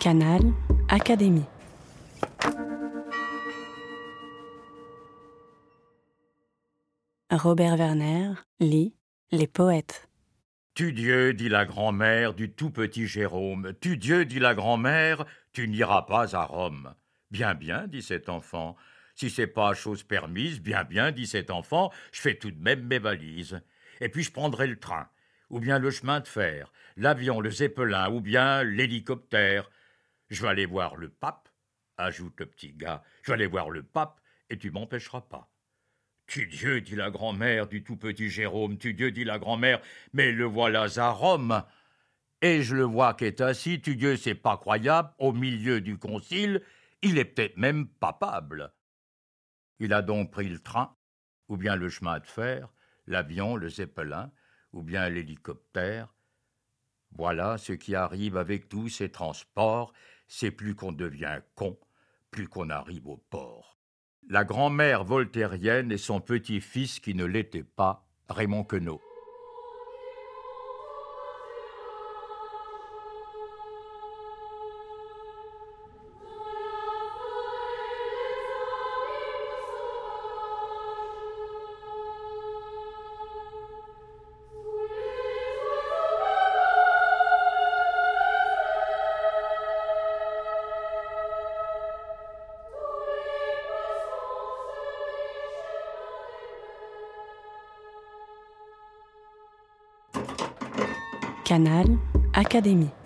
Canal Académie. Robert Werner lit Les poètes. Tu Dieu, dit la grand-mère du tout petit Jérôme, tu Dieu, dit la grand-mère, tu n'iras pas à Rome. Bien, bien, dit cet enfant. Si c'est pas chose permise, bien, bien, dit cet enfant, je fais tout de même mes valises. Et puis je prendrai le train, ou bien le chemin de fer, l'avion, le zeppelin, ou bien l'hélicoptère. Je vais aller voir le pape, ajoute le petit gars, je vais aller voir le pape, et tu m'empêcheras pas. Tu Dieu, dit la grand-mère du tout petit Jérôme, tu Dieu, dit la grand-mère, mais le voilà à Rome. Et je le vois qui est assis, tu Dieu, c'est pas croyable, au milieu du concile, il est peut-être même papable. Il a donc pris le train, ou bien le chemin de fer, l'avion, le zeppelin, ou bien l'hélicoptère. Voilà ce qui arrive avec tous ces transports, c'est plus qu'on devient con, plus qu'on arrive au port la grand-mère voltairienne et son petit-fils qui ne l'était pas, Raymond Queneau. Canal Académie.